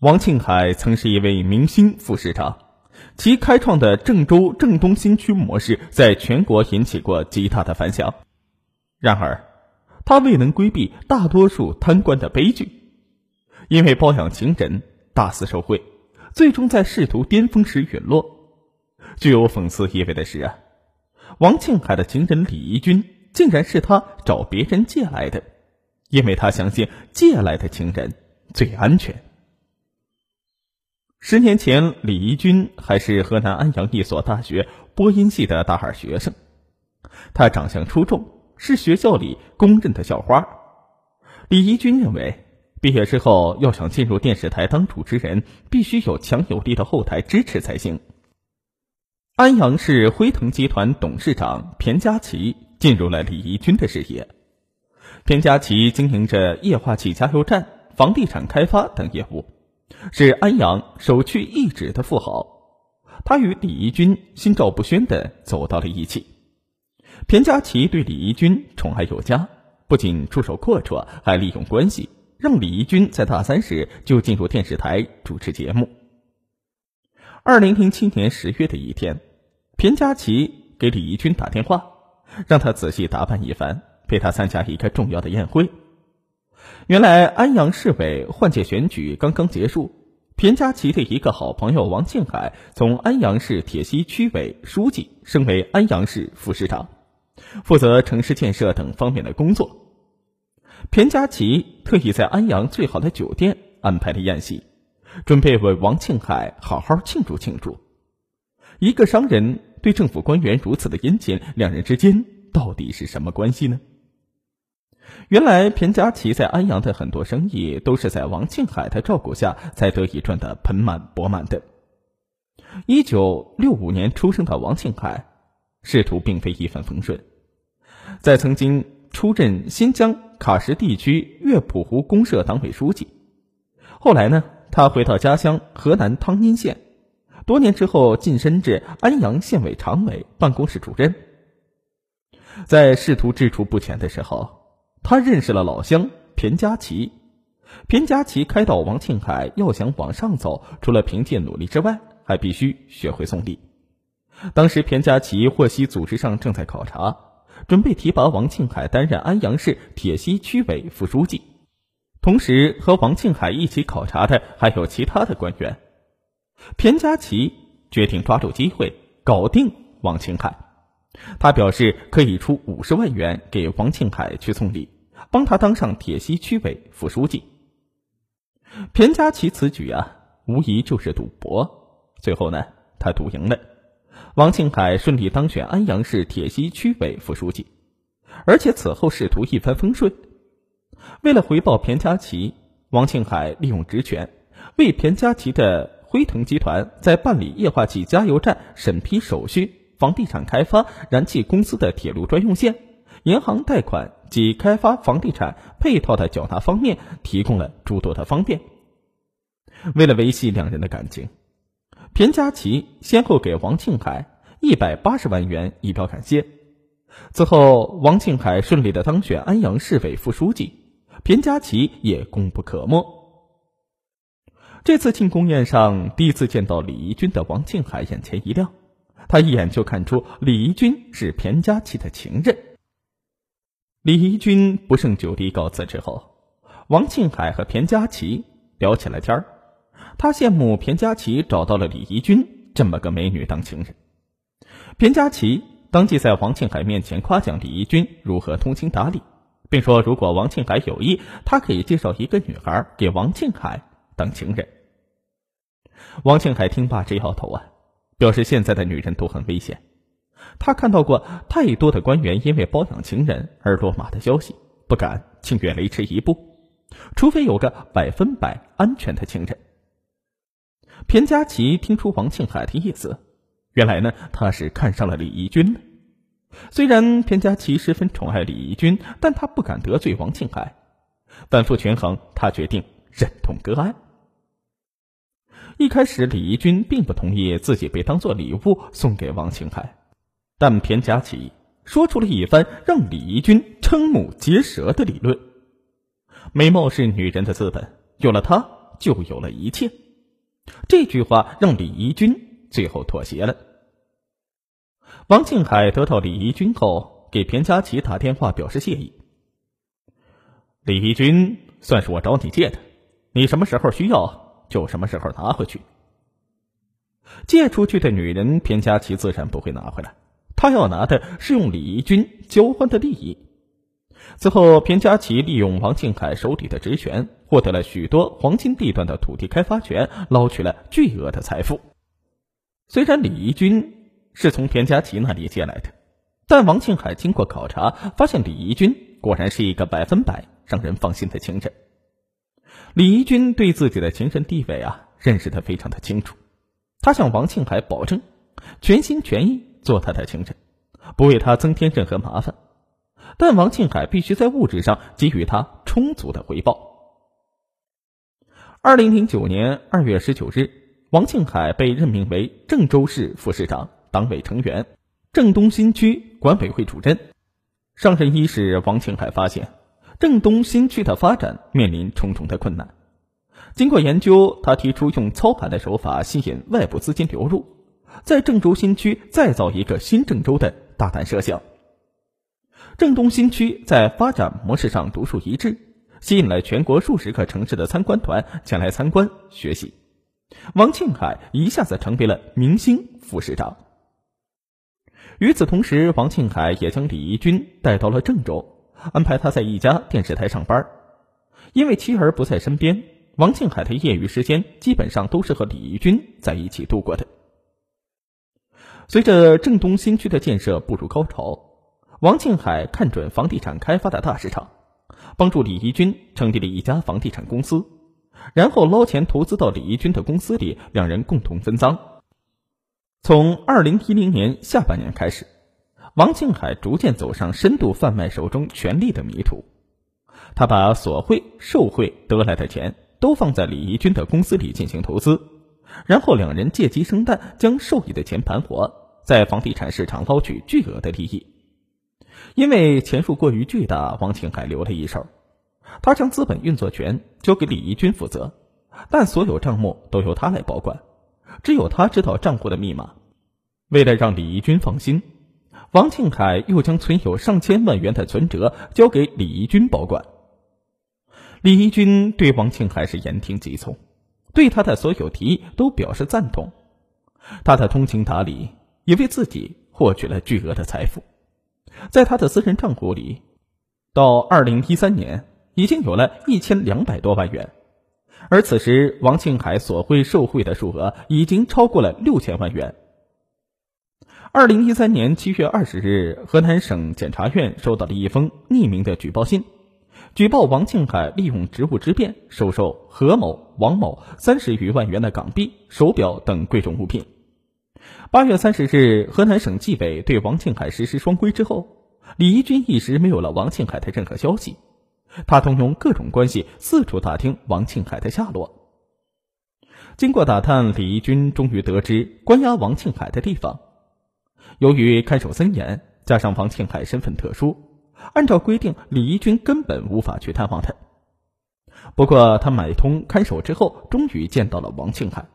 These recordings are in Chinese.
王庆海曾是一位明星副市长，其开创的郑州郑东新区模式在全国引起过极大的反响。然而，他未能规避大多数贪官的悲剧，因为包养情人大肆受贿，最终在仕途巅峰时陨落。具有讽刺意味的是啊，王庆海的情人李怡君竟然是他找别人借来的，因为他相信借来的情人最安全。十年前，李怡君还是河南安阳一所大学播音系的大二学生。她长相出众，是学校里公认的校花。李怡君认为，毕业之后要想进入电视台当主持人，必须有强有力的后台支持才行。安阳市辉腾集团董事长田家琪进入了李怡君的视野。田家琪经营着液化气加油站、房地产开发等业务。是安阳首屈一指的富豪，他与李怡君心照不宣的走到了一起。田佳琪对李怡君宠爱有加，不仅出手阔绰，还利用关系让李怡君在大三时就进入电视台主持节目。二零零七年十月的一天，田佳琪给李怡君打电话，让他仔细打扮一番，陪他参加一个重要的宴会。原来安阳市委换届选举刚刚结束，田家琪的一个好朋友王庆海从安阳市铁西区委书记升为安阳市副市长，负责城市建设等方面的工作。田家琪特意在安阳最好的酒店安排了宴席，准备为王庆海好好庆祝庆祝。一个商人对政府官员如此的殷勤，两人之间到底是什么关系呢？原来田家琪在安阳的很多生意都是在王庆海的照顾下才得以赚得盆满钵满的。一九六五年出生的王庆海，仕途并非一帆风顺，在曾经出任新疆喀什地区月浦湖公社党委书记，后来呢，他回到家乡河南汤阴县，多年之后晋升至安阳县委常委办公室主任。在仕途踟蹰不前的时候。他认识了老乡田家琪，田家琪开导王庆海，要想往上走，除了凭借努力之外，还必须学会送礼。当时田家琪获悉组织上正在考察，准备提拔王庆海担任安阳市铁西区委副书记，同时和王庆海一起考察的还有其他的官员。田家琪决定抓住机会搞定王庆海。他表示可以出五十万元给王庆海去送礼，帮他当上铁西区委副书记。田家琪此举啊，无疑就是赌博。最后呢，他赌赢了，王庆海顺利当选安阳市铁西区委副书记，而且此后仕途一帆风顺。为了回报田家琪，王庆海利用职权，为田家琪的辉腾集团在办理液化气加油站审批手续。房地产开发、燃气公司的铁路专用线、银行贷款及开发房地产配套的缴纳方面提供了诸多的方便。为了维系两人的感情，田家琪先后给王庆海一百八十万元以表感谢。此后，王庆海顺利的当选安阳市委副书记，田家琪也功不可没。这次庆功宴上，第一次见到李怡君的王庆海眼前一亮。他一眼就看出李怡君是田家琪的情人。李怡君不胜酒力告辞之后，王庆海和田家琪聊起了天儿。他羡慕田家琪找到了李怡君这么个美女当情人。田家琪当即在王庆海面前夸奖李怡君如何通情达理，并说如果王庆海有意，他可以介绍一个女孩给王庆海当情人。王庆海听罢直摇头啊。表示现在的女人都很危险，他看到过太多的官员因为包养情人而落马的消息，不敢轻越雷池一步，除非有个百分百安全的情人。田佳琪听出王庆海的意思，原来呢他是看上了李怡君了。虽然田佳琪十分宠爱李怡君，但他不敢得罪王庆海，反复权衡，他决定忍痛割爱。一开始，李怡君并不同意自己被当做礼物送给王庆海，但田佳琪说出了一番让李怡君瞠目结舌的理论：美貌是女人的资本，有了它就有了一切。这句话让李怡君最后妥协了。王庆海得到李怡君后，给田佳琪打电话表示谢意。李怡君算是我找你借的，你什么时候需要就什么时候拿回去。借出去的女人，田佳琪自然不会拿回来，他要拿的是用李怡君交换的利益。此后，田佳琪利用王庆海手里的职权，获得了许多黄金地段的土地开发权，捞取了巨额的财富。虽然李怡君是从田佳琪那里借来的，但王庆海经过考察，发现李怡君果然是一个百分百让人放心的情人。李怡君对自己的情人地位啊，认识的非常的清楚。他向王庆海保证，全心全意做他的情人，不为他增添任何麻烦。但王庆海必须在物质上给予他充足的回报。二零零九年二月十九日，王庆海被任命为郑州市副市长、党委成员、郑东新区管委会主任。上任伊始，王庆海发现郑东新区的发展面临重重的困难。经过研究，他提出用操盘的手法吸引外部资金流入，在郑州新区再造一个新郑州的大胆设想。郑东新区在发展模式上独树一帜，吸引了全国数十个城市的参观团前来参观学习。王庆海一下子成为了明星副市长。与此同时，王庆海也将李怡君带到了郑州，安排他在一家电视台上班。因为妻儿不在身边，王庆海的业余时间基本上都是和李怡君在一起度过的。随着郑东新区的建设步入高潮。王庆海看准房地产开发的大市场，帮助李怡君成立了一家房地产公司，然后捞钱投资到李怡君的公司里，两人共同分赃。从二零一零年下半年开始，王庆海逐渐走上深度贩卖手中权力的迷途。他把索贿、受贿得来的钱都放在李怡君的公司里进行投资，然后两人借鸡生蛋，将受益的钱盘活，在房地产市场捞取巨额的利益。因为钱数过于巨大，王庆海留了一手，他将资本运作权交给李怡君负责，但所有账目都由他来保管，只有他知道账户的密码。为了让李怡君放心，王庆海又将存有上千万元的存折交给李怡君保管。李怡君对王庆海是言听计从，对他的所有提议都表示赞同，他的通情达理也为自己获取了巨额的财富。在他的私人账户里，到二零一三年已经有了一千两百多万元，而此时王庆海索贿受贿的数额已经超过了六千万元。二零一三年七月二十日，河南省检察院收到了一封匿名的举报信，举报王庆海利用职务之便收受何某、王某三十余万元的港币、手表等贵重物品。八月三十日，河南省纪委对王庆海实施双规之后，李怡君一时没有了王庆海的任何消息。他动用各种关系四处打听王庆海的下落。经过打探，李怡君终于得知关押王庆海的地方。由于看守森严，加上王庆海身份特殊，按照规定，李义军根本无法去探望他。不过，他买通看守之后，终于见到了王庆海。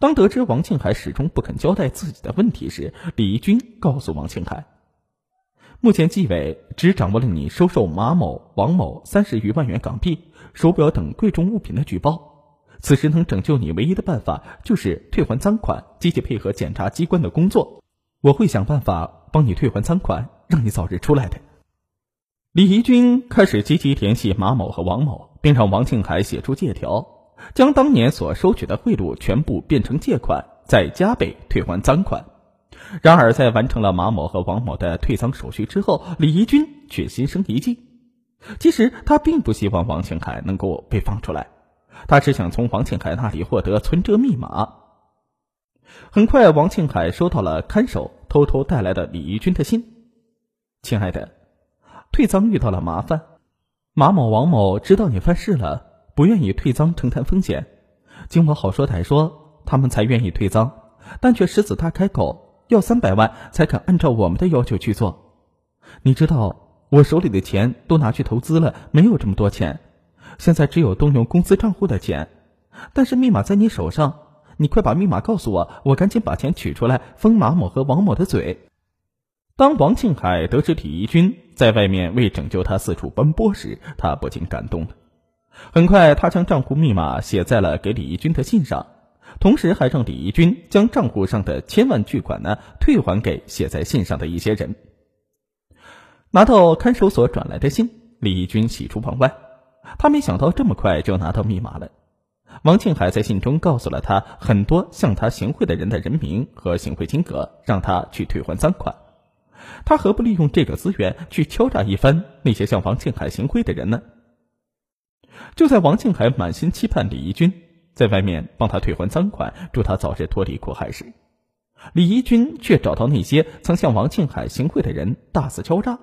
当得知王庆海始终不肯交代自己的问题时，李义军告诉王庆海：“目前纪委只掌握了你收受马某、王某三十余万元港币、手表等贵重物品的举报。此时能拯救你唯一的办法就是退还赃款，积极配合检察机关的工作。我会想办法帮你退还赃款，让你早日出来的。”李怡君开始积极联系马某和王某，并让王庆海写出借条。将当年所收取的贿赂全部变成借款，再加倍退还赃款。然而，在完成了马某和王某的退赃手续之后，李怡君却心生一计。其实，他并不希望王庆海能够被放出来，他只想从王庆海那里获得存折密码。很快，王庆海收到了看守偷偷带来的李怡君的信：“亲爱的，退赃遇到了麻烦，马某、王某知道你犯事了。”不愿意退赃承担风险，经我好说歹说，他们才愿意退赃，但却狮子大开口，要三百万才肯按照我们的要求去做。你知道我手里的钱都拿去投资了，没有这么多钱，现在只有动用公司账户的钱，但是密码在你手上，你快把密码告诉我，我赶紧把钱取出来封马某和王某的嘴。当王庆海得知李义军在外面为拯救他四处奔波时，他不禁感动了。很快，他将账户密码写在了给李义军的信上，同时还让李义军将账户上的千万巨款呢退还给写在信上的一些人。拿到看守所转来的信，李义军喜出望外，他没想到这么快就拿到密码了。王庆海在信中告诉了他很多向他行贿的人的人名和行贿金额，让他去退还赃款。他何不利用这个资源去敲诈一番那些向王庆海行贿的人呢？就在王庆海满心期盼李义军在外面帮他退还赃款，祝他早日脱离苦海时，李义军却找到那些曾向王庆海行贿的人，大肆敲诈。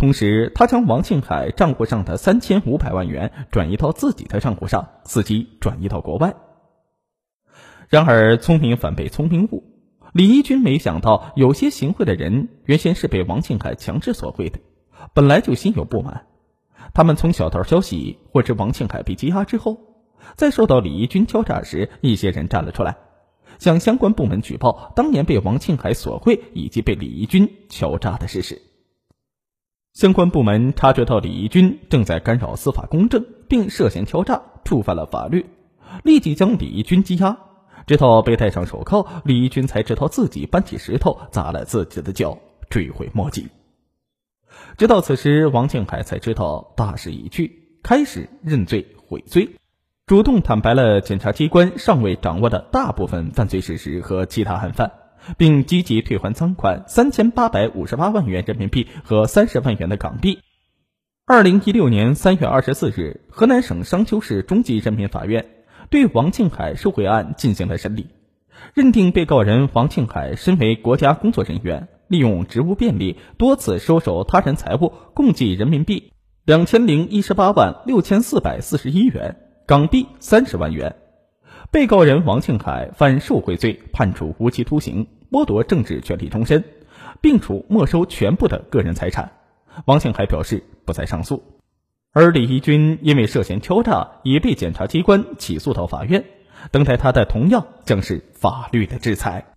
同时，他将王庆海账户上的三千五百万元转移到自己的账户上，伺机转移到国外。然而，聪明反被聪明误。李义军没想到，有些行贿的人原先是被王庆海强制索贿的，本来就心有不满。他们从小道消息获知王庆海被羁押之后，在受到李义军敲诈时，一些人站了出来，向相关部门举报当年被王庆海索贿以及被李义军敲诈的事实。相关部门察觉到李义军正在干扰司法公正，并涉嫌敲诈，触犯了法律，立即将李义军羁押。直到被戴上手铐，李义军才知道自己搬起石头砸了自己的脚，追悔莫及。直到此时，王庆海才知道大势已去，开始认罪悔罪，主动坦白了检察机关尚未掌握的大部分犯罪事实和其他案犯，并积极退还赃款三千八百五十八万元人民币和三十万元的港币。二零一六年三月二十四日，河南省商丘市中级人民法院。对王庆海受贿案进行了审理，认定被告人王庆海身为国家工作人员，利用职务便利，多次收受他人财物，共计人民币两千零一十八万六千四百四十一元，港币三十万元。被告人王庆海犯受贿罪，判处无期徒刑，剥夺政治权利终身，并处没收全部的个人财产。王庆海表示不再上诉。而李义军因为涉嫌敲诈，已被检察机关起诉到法院，等待他的同样将是法律的制裁。